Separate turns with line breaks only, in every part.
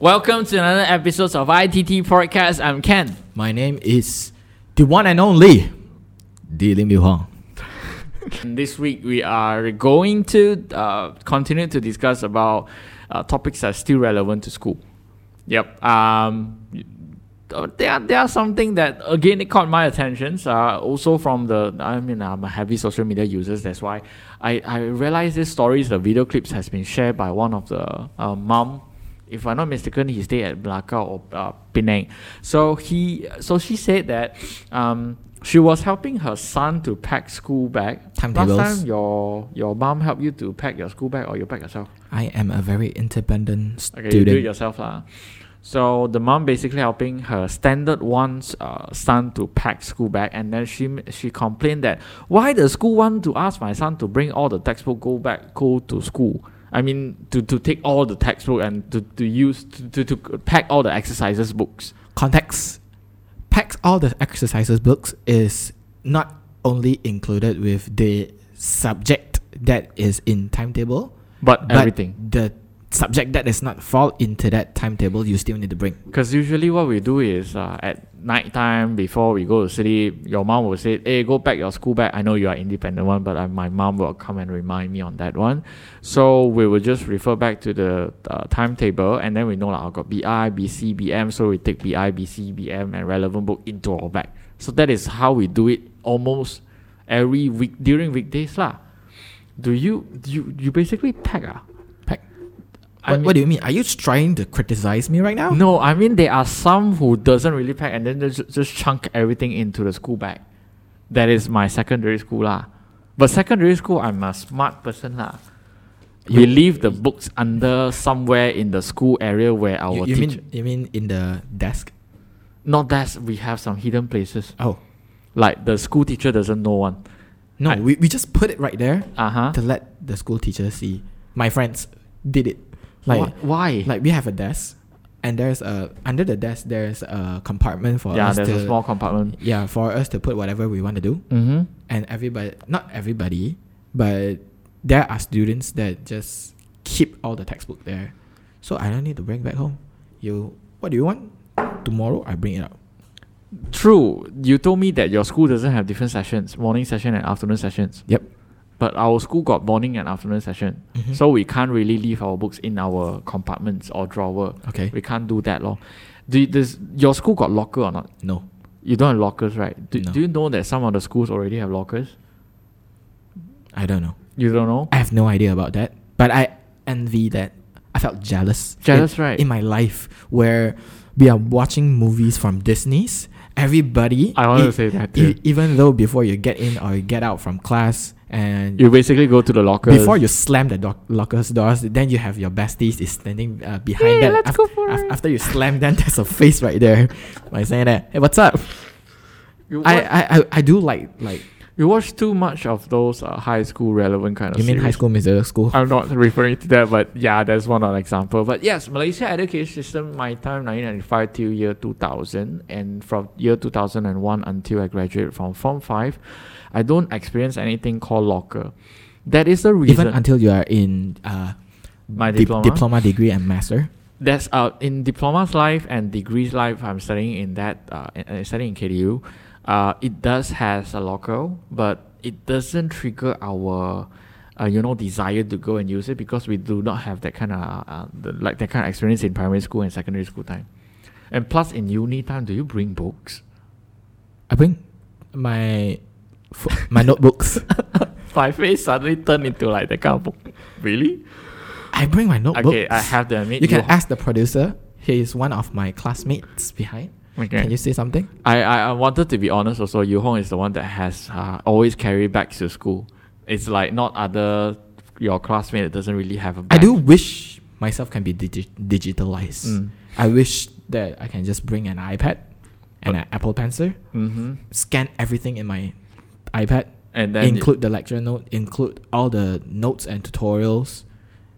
Welcome to another episode of ITT Podcast. I'm Ken.
My name is the one and only Di Lim Liu Huang.
And this week we are going to uh, continue to discuss about uh, topics that are still relevant to school. Yep. Um, there are, there are something that again it caught my attention. Uh, also from the I mean I'm a heavy social media users. That's why I I realized this stories. The video clips has been shared by one of the uh, mom. If I'm not mistaken, he stayed at Malacca or uh, Penang. So he so she said that um, she was helping her son to pack school bag.
Timetables.
Last time your your mom helped you to pack your school bag or you pack yourself?
I am a very independent student.
Okay, you do it yourself lah. So the mom basically helping her standard one's uh, son to pack school bag, and then she she complained that why the school want to ask my son to bring all the textbook go back go to school. I mean to, to take all the textbook and to, to use to, to, to pack all the exercises books.
Context packs all the exercises books is not only included with the subject that is in timetable,
But,
but
everything.
the subject that does not fall into that timetable you still need to bring.
Because usually what we do is uh, at night time before we go to sleep, your mom will say, "Hey, go pack your school bag." I know you are independent one, but uh, my mom will come and remind me on that one. So we will just refer back to the uh, timetable, and then we know like I've got BI, BC, BM. So we take BI, BC, BM, and relevant book into our bag. So that is how we do it almost every week during weekdays lah. Do you you you basically pack ah? I
What,
mean-
what do you mean? Are you trying to criticize me right now?
No, I mean there are some who doesn't really pack and then just, just chunk everything into the school bag. That is my secondary school lah. But secondary school, I'm a smart person lah. We
You-
leave the books under somewhere in the school area where our
You, you
teacher.
mean you mean in the desk?
Not that we have some hidden places.
Oh
Like the school teacher doesn't know one.
no,
I-
we, we just put it right there
Uh huh.
to let the school teacher see. My friends did it. Like
Why?
like we have a desk, and there's a under the desk there's a compartment for
yeah,
us
there's
to
a small compartment.
yeah for us to put whatever we want to do.
Mm-hmm.
And everybody, not everybody, but there are students that just keep all the textbook there. So I don't need to bring back home. You what do you want? Tomorrow I bring it up.
True. You told me that your school doesn't have different sessions, morning session and afternoon sessions.
Yep.
But our school got morning and afternoon session.
Mhm.
So we can't really leave our books in our compartments or drawer.
okay,
We can't do that, lor. Do you, does your school got locker or not?
no,
You don't have lockers, right? Do,
No.
do you know that some of the schools already have lockers?
I don't know.
You don't know?
I have no idea about that, but I envy that. I felt jealous.
Jealous,
in,
right?
In my life, where we are watching movies from Disney's, everybody.
I wanted
e-
to say that
e-
too.
even though before you get in or you get out from class, and
You basically go to the lockers.
before you slam the doc- locker's doors, then you have your besties is standing uh, behind
Hey,
that.
let's
Af-
go for
af-
it.
After you slam, then there's a face right there, like saying that, "Hey, what's up?"
You,
I, I, I, I do like like.
You watch too much of those uh, high school relevant kind of
You mean high
series.
school musical school?
I'm not referring to that, but yeah, that's one example. But yes, Malaysia education system, my time 1995 till year 2000, and from year 2001 until I graduated from Form 5, I don't experience anything called locker. That is the reason.
Even until you are in uh,
My
dip-
diploma?
diploma degree and master.
That's uh, in diploma's life and degrees life. I'm studying in that, uh, uh, studying in KDU. Uh, it does has a locker, but it doesn't trigger our, uh, you know, desire to go and use it because we do not have that kind of uh, the, like that kind of experience in primary school and secondary school time. And plus, in uni time, do you bring books?
I bring my fo- my notebooks.
My face suddenly turned into like that kind of book. Really?
I bring my notebooks.
Okay, I have to admit.
You can ask the producer. He is one of my classmates behind.
Okay.
Can you say something?
I, I, I wanted to be honest also. Yu Hong is the one that has uh, always carried bags to school. It's like not other your classmate that doesn't really have a
I
bag.
do wish myself can be digi- digitalized.
Mm.
I wish that I can just bring an iPad and an Apple Pencil,
Mm-hmm.
scan everything in my iPad,
And then
include the lecture note, include all the notes and tutorials.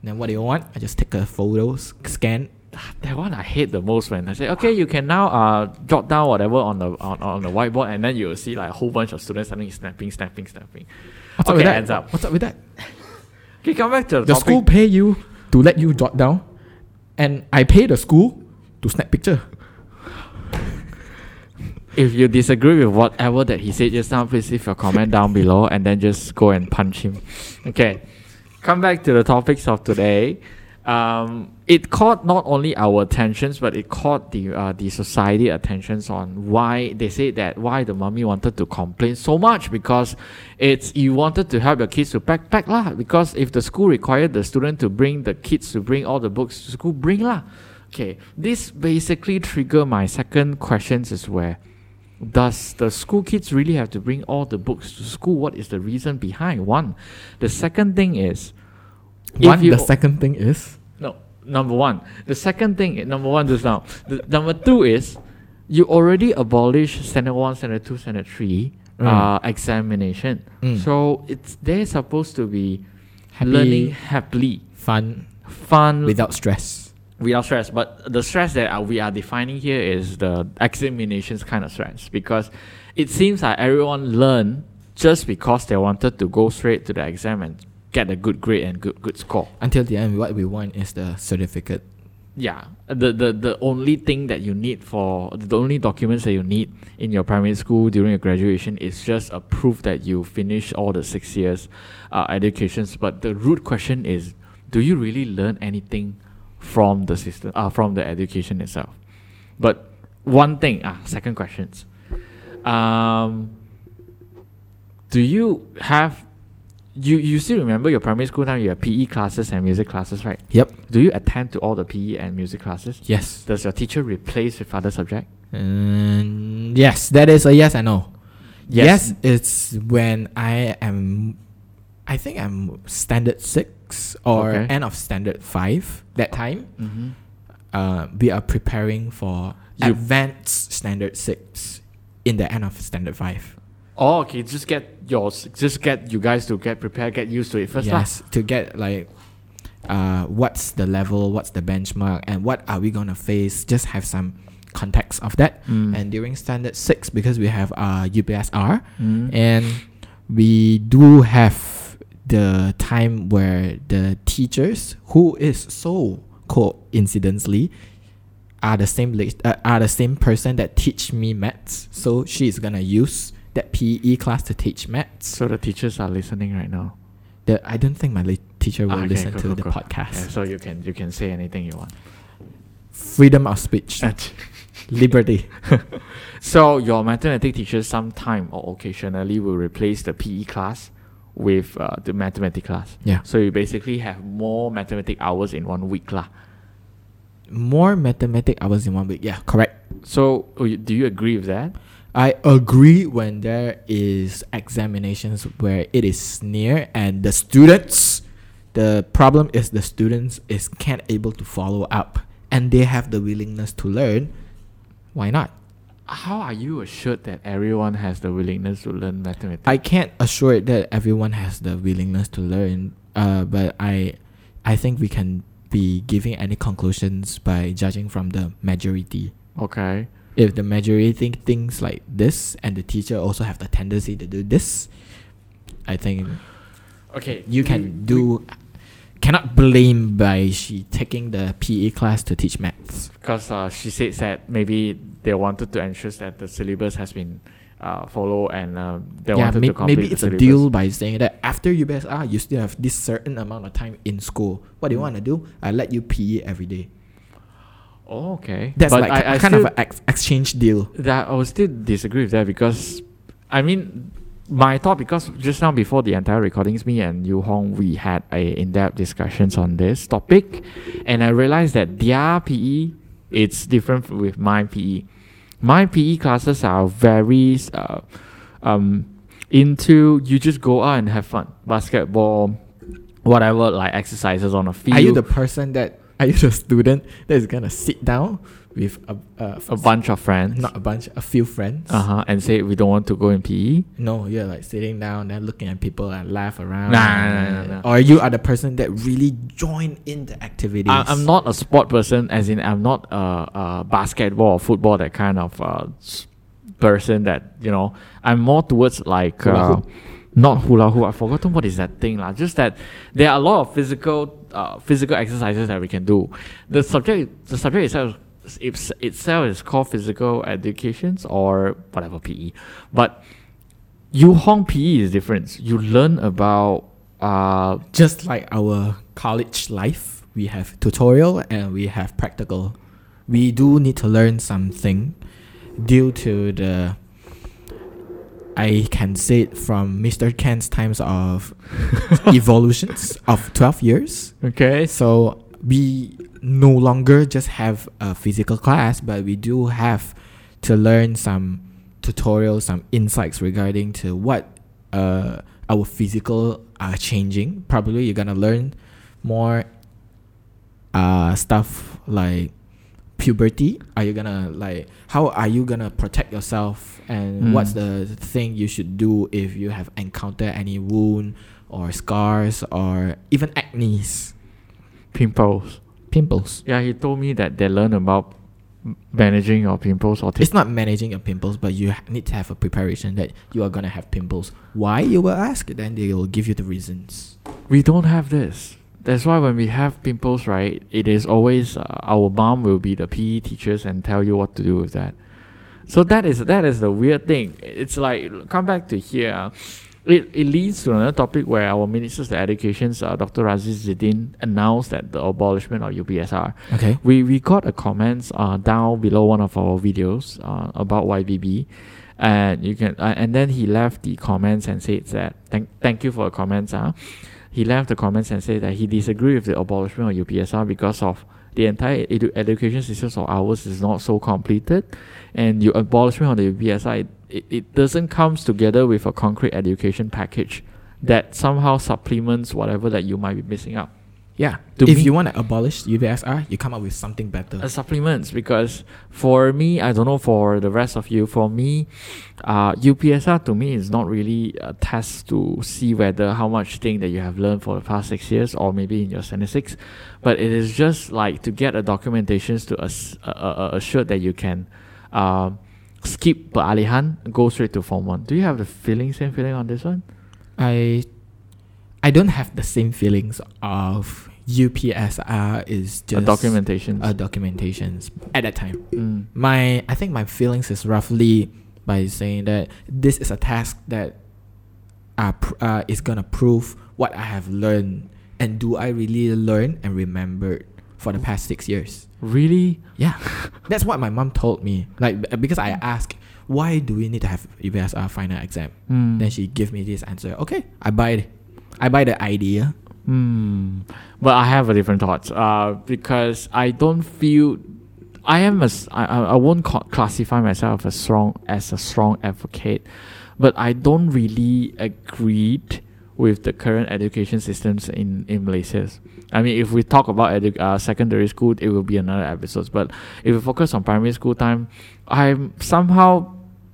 And then what do you want? I just take a photos, scan.
That one I hate the most when I say, okay, you can now uh jot down whatever on the on, on the whiteboard, and then you will see like a whole bunch of students suddenly snapping, snapping, snapping.
What's up with that?
hands up.
What's up with that?
Okay, come back to the,
The
topic.
school pay you to let you jot down. and I pay the school to snap picture.
If you disagree with whatever that he said just now, please leave your comment down below and then just go and punch him. Okay, come back to the topics of today. Um, it caught not only our attentions, but it caught the uh, the society attentions on why they say that why the mummy wanted to complain so much because it's you wanted to help your kids to pack pack lah. Because if the school required the student to bring the kids to bring all the books to school, bring lah. Okay, this basically trigger my second questions is where does the school kids really have to bring all the books to school? What is the reason behind? One. The second thing is
One,
you-
the second thing is
no, number one. The second thing, number one just now. The, number two is you already abolished standard one, standard two, standard three
Mm.
uh, examination.
Mm.
So it's they're supposed to be
Happy-
learning happily,
fun
fun,
without stress.
without stress. But the stress that we are defining here is the examinations kind of stress because it seems like everyone learned just because they wanted to go straight to the exam and get a good grade and good good score.
Until the end, what we want is the certificate.
Yeah, the, the the only thing that you need for the only documents that you need in your primary school during your graduation is just a proof that you finish all the six years uh, educations. But the root question is, do you really learn anything from the system, uh, from the education itself? But one thing, ah, second questions. Um, do you have you you still remember your primary school time? You have PE classes and music classes, right?
Yep.
Do you attend to all the PE and music classes?
Yes.
Does your teacher replace with other subject?
Mm, yes, that is a yes and no.
Yes.
Yes, it's when I am, I think I'm standard six or
Okay.
end of standard five. That time,
Mm-hmm.
uh, we are preparing for
You-
advanced standard six in the end of standard five.
Oh, okay. Just get yours. Just get you guys to get prepared, get used to it first. lah.
yes, to get like, uh, what's the level, what's the benchmark, and what are we gonna face? Just have some context of that.
Mm.
And during standard six, because we have uh UPSR,
Mm.
and we do have the time where the teachers who is so coincidentally are the same lit- uh, are the same person that teach me maths so she's gonna use that PE class to teach maths
so the teachers are listening right now.
the, I don't think my teacher will
Ah, okay,
listen
go,
to
go,
the
go.
podcast
Yeah, so you can you can say anything you want.
freedom of speech liberty
so your mathematics teacher sometime or occasionally will replace the PE class with uh, the mathematics class.
yeah
So you basically have more mathematics hours in one week lah.
more mathematic hours in one week yeah correct
So oh, do you agree with that?
I agree when there is examinations where it is near and the students the problem is the students is can't able to follow up and they have the willingness to learn why not
How are you assured that everyone has the willingness to learn mathematics?
I can't assure that everyone has the willingness to learn uh, but I I think we can be giving any conclusions by judging from the majority
okay.
If the majority think things like this and the teacher also have the tendency to do this I think
Okay.
you can do cannot blame by she taking the PE class to teach maths.
because uh, she said that maybe they wanted to ensure that the syllabus has been uh, followed and uh, they
yeah,
wanted
may-
to complete
maybe it's a deal by saying that after UPSR you still have this certain amount of time in school. What do you
Mm.
want to do? I let you PE every day.
Oh, okay.
That's
but
like
I, I
kind
still,
of an ex- exchange deal.
that I will still disagree with that because I mean my thought because just now before the entire recordings me and Yu Hong we had a in-depth discussions on this topic and I realized that their PE it's different with my PE. My PE classes are very uh, um into you just go out and have fun. Basketball, whatever like exercises on a field.
Are you the person that are a student that is gonna sit down with a, a,
a bunch of friends?
not a bunch, a few friends?
Uh huh. And say we don't want to go in? PE.
No, you're like sitting down and looking at people and laugh around.
Nah, nah, nah, nah, nah.
Or you are the person that really join in the activities.
I, I'm not a sport person, as in I'm not a, a basketball or football that kind of uh, person that you know. I'm more towards like uh, not hula hoop. I've forgotten what is that thing lah. Just that there are a lot of physical uh, physical exercises that we can do. The subject, the subject itself, it's, itself is called physical educations or whatever PE. But Yu Hong PE is different. You learn about uh,
Just like our college life, we have tutorial and we have practical. We do need to learn something due to the I can say it from Mr. Ken's times of evolutions of 12 years.
okay.
So we no longer just have a physical class, but we do have to learn some tutorials, some insights regarding to what uh, our physical are changing. Probably you're gonna learn more uh, stuff like puberty. Are you gonna like how are you gonna protect yourself and
Mm.
what's the thing you should do if you have encountered any wound or scars or even acne's
Pimples.
pimples.
Yeah, he told me that they learn about managing your pimples or
It's not managing your pimples, but you need to have a preparation that you are gonna have pimples. Why you will ask? Then they will give you the reasons.
we don't have this. That's why when we have pimples, right, it is always uh, our mom will be the PE teachers and tell you what to do with that. So that is that is the weird thing. It's like come back to here. uh, It, it leads to another topic where our Minister of Education, uh, Dr. Radzi Jidin, announced that the abolishment of UPSR.
Okay.
We we got a comments uh, down below one of our videos uh, about YBB, and you can uh, and then he left the comments and said that thank thank you for the comments. Uh. He left the comments and said that he disagreed with the abolishment of UPSR because of the entire edu- education system of ours is not so completed, and your abolishment of the UPSR it, it, it doesn't comes together with a concrete education package that somehow supplements whatever that you might be missing out.
Yeah.
To
if
me-
you want to abolish UPSR, you come up with something better.
uh, supplements because for me i don't know for the rest of you for me uh, upsr to me is not really a test to see whether how much thing that you have learned for the past six years or maybe in your statistics but it is just like to get a documentations to ass- uh, uh, assure that you can um, skip peralihan go straight to form one do you have the feeling same feeling on this one
I I don't have the same feelings of UPSR is just a
documentation
uh, documentations at that time.
mm.
My I think my feelings is roughly by saying that this is a task that uh, pr- uh, is gonna prove what I have learned and do I really learn and remember for the past six years.
really
Yeah, that's what my mom told me. Like because I asked why do we need to have UPSR final exam.
Mm.
Then she give me this answer. Okay, I buy it. I buy the idea.
Hmm. But I have a different thoughts. Uh, because I don't feel I am a I, I won't classify myself as strong as a strong advocate, but I don't really agree with the current education systems in in Malaysia. I mean, if we talk about edu- uh, secondary school, it will be another episode. But if we focus on primary school time, I'm somehow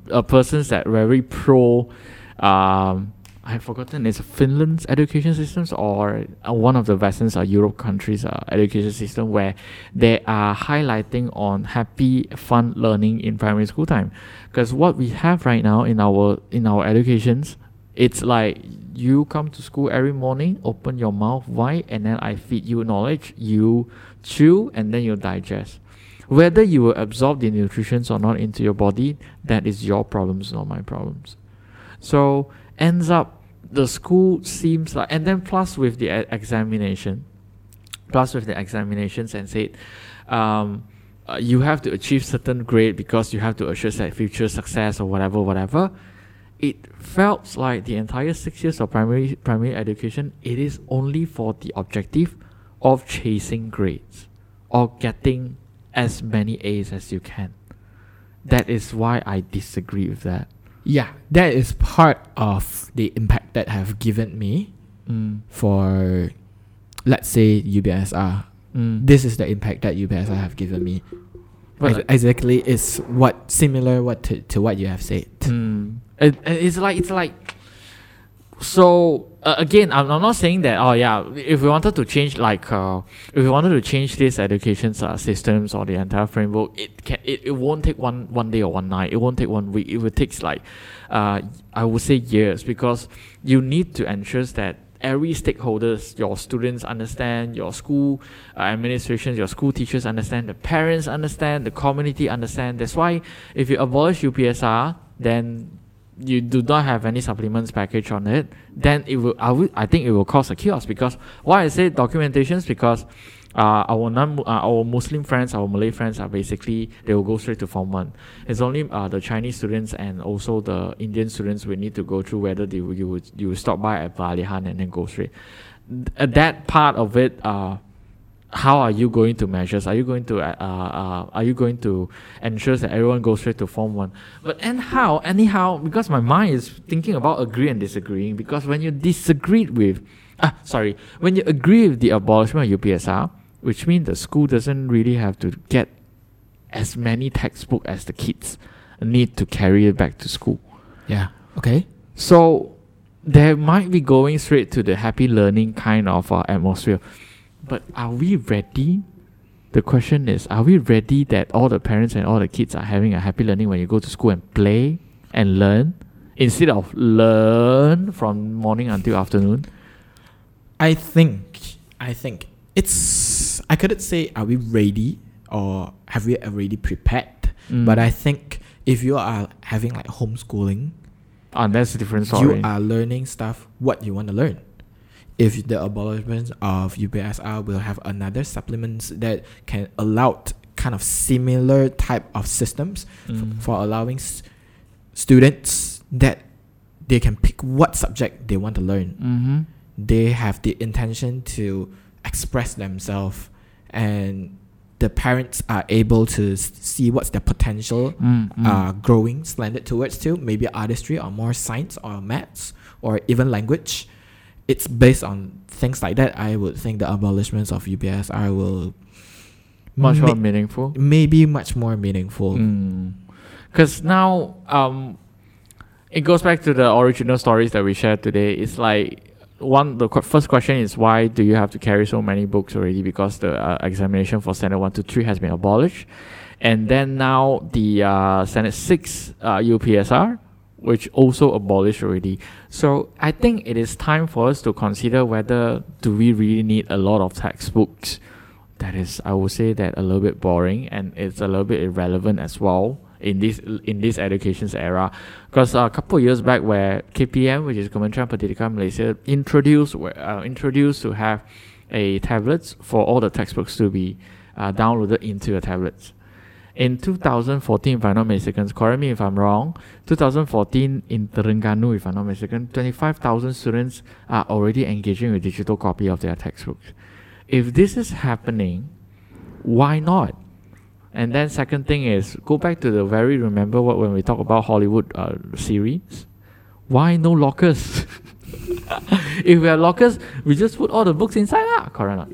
a person that very pro. Um, I've forgotten it's Finland's education systems or uh, one of the Western or Europe countries' uh, education system where they are highlighting on happy, fun learning in primary school time. Because what we have right now in our in our educations, it's like you come to school every morning, open your mouth wide, and then I feed you knowledge. You chew and then you digest. Whether you will absorb the nutrition or not into your body, that is your problems, not my problems. So ends up the school seems like, and then plus with the examination, plus with the examinations and said, um, uh, you have to achieve certain grade because you have to assure that future success or whatever, whatever. It felt like the entire six years of primary primary education, it is only for the objective of chasing grades or getting as many A's as you can. That is why I disagree with that.
Yeah, that is part of the impact that have given me
Mm.
for, let's say UPSR.
Mm.
This is the impact that UPSR have given me.
But
Ex- exactly, it's what similar what to, to what you have said.
Mm. It, it's like it's like so uh, again I'm, I'm not saying that oh yeah if we wanted to change like uh, if we wanted to change this education uh, systems or the entire framework it can it, it won't take one one day or one night it won't take one week it will take like uh, I would say years because you need to ensure that every stakeholders, your students understand, your school uh, administrations, your school teachers understand, the parents understand, the community understand. That's why if you abolish UPSR, then you do not have any supplements package on it, then it will I, will, I think it will cause a chaos because why I say documentations because uh, our non uh, our Muslim friends, our Malay friends are basically they will go straight to Form One. It's only uh, the Chinese students and also the Indian students will need to go through whether they you would you will stop by at Balihan and then go straight. Th- that part of it, uh, how are you going to measure? Are you going to uh, uh, are you going to ensure that everyone goes straight to Form One? But and how anyhow because my mind is thinking about agree and disagreeing because when you disagree with ah sorry when you agree with the abolishment of UPSR which means the school doesn't really have to get as many textbook as the kids need to carry it back to school.
Yeah. Okay.
So there might be going straight to the happy learning kind of uh, atmosphere. But are we ready? The question is, are we ready that all the parents and all the kids are having a happy learning when you go to school and play and learn instead of learn from morning until afternoon?
I think I think it's I couldn't say are we ready or have we already prepared.
Mm.
But I think if you are having like homeschooling,
Ah, that's a different story.
you are learning stuff what you want to learn. If the abolishment of UPSR will have another supplements that can allow kind of similar type of systems f-
Mm.
for allowing s- students that they can pick what subject they want to learn.
mm-hmm.
They have the intention to express themselves, and the parents are able to s- see what's their potential
Mm, mm.
uh, growing slanted towards to maybe artistry or more science or maths or even language. It's based on things like that. I would think the abolishments of UPSR will
much
ma-
more meaningful.
maybe much more meaningful.
Because now, um, it goes back to the original stories that we shared today. It's like one. The qu- first question is why do you have to carry so many books already? Because the uh, examination for Senate one to three has been abolished, and then now the uh, standard six uh, UPSR, which also abolished already. So I think it is time for us to consider whether do we really need a lot of textbooks. That is I would say that a little bit boring and it's a little bit irrelevant as well in this in this education's era. Because a couple of years back where KPM which is Kementerian Pendidikan Malaysia introduced uh, introduced to have a tablets for all the textbooks to be uh, downloaded into your tablets in 2014 if I'm not mistaken correct me if I'm wrong 2014 in Terengganu if I'm not mistaken 25,000 students are already engaging with digital copy of their textbooks if this is happening, why not? And then second thing is go back to the very remember what when we talk about Hollywood uh, series, why no lockers? if we have lockers, we just put all the books inside lah. Correct. not?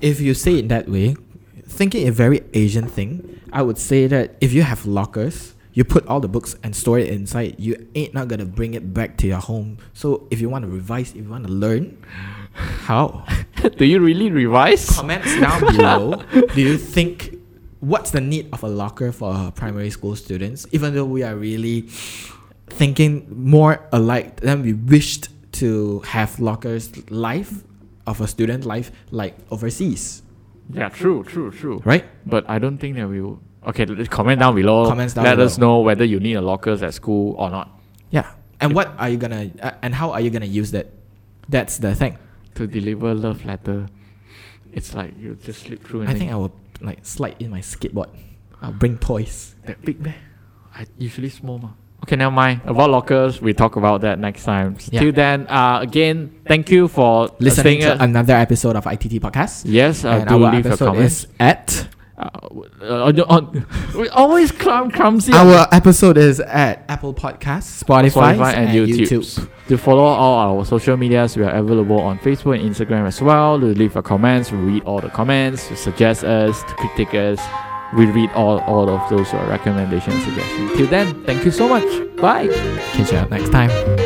If you say it that way, thinking a very Asian thing, I would say that if you have lockers, you put all the books and store it inside. You ain't not gonna bring it back to your home. So if you want to revise, if you want to learn, how?
Do you really revise?
Comments down below. Do you think what's the need of a locker for primary school students? Even though we are really thinking more alike than we wished to have lockers life of a student life like overseas,
Yeah, true, true, true.
right?
But I don't think that we will. Okay, comment down below.
Comments down
Let us know whether you need a lockers at school or not
Yeah. And what are you gonna uh, and how are you gonna use that? That's the thing.
to deliver love letter. It's like you just slip through. And
I think I will like slide in my skateboard. I'll bring toys.
That big bear? I usually small ma. Okay, never mind. About lockers, we talk about that next time.
Yeah.
Till then, uh, again, thank you for
Listening to another episode of ITT podcast.
yes, uh,
and
do
our
leave a
episode is at
Uh, uh, on, on, we always clum, clumsy.
our episode is at Apple Podcasts, Spotify,
Spotify and, YouTube. To follow all our social medias, we are available on Facebook and Instagram as well. To leave a comments, we read all the comments, to suggest us, to critique us. We read all, all of those uh, recommendations suggestions. Till then, thank you so much. Bye.
Catch you up next time.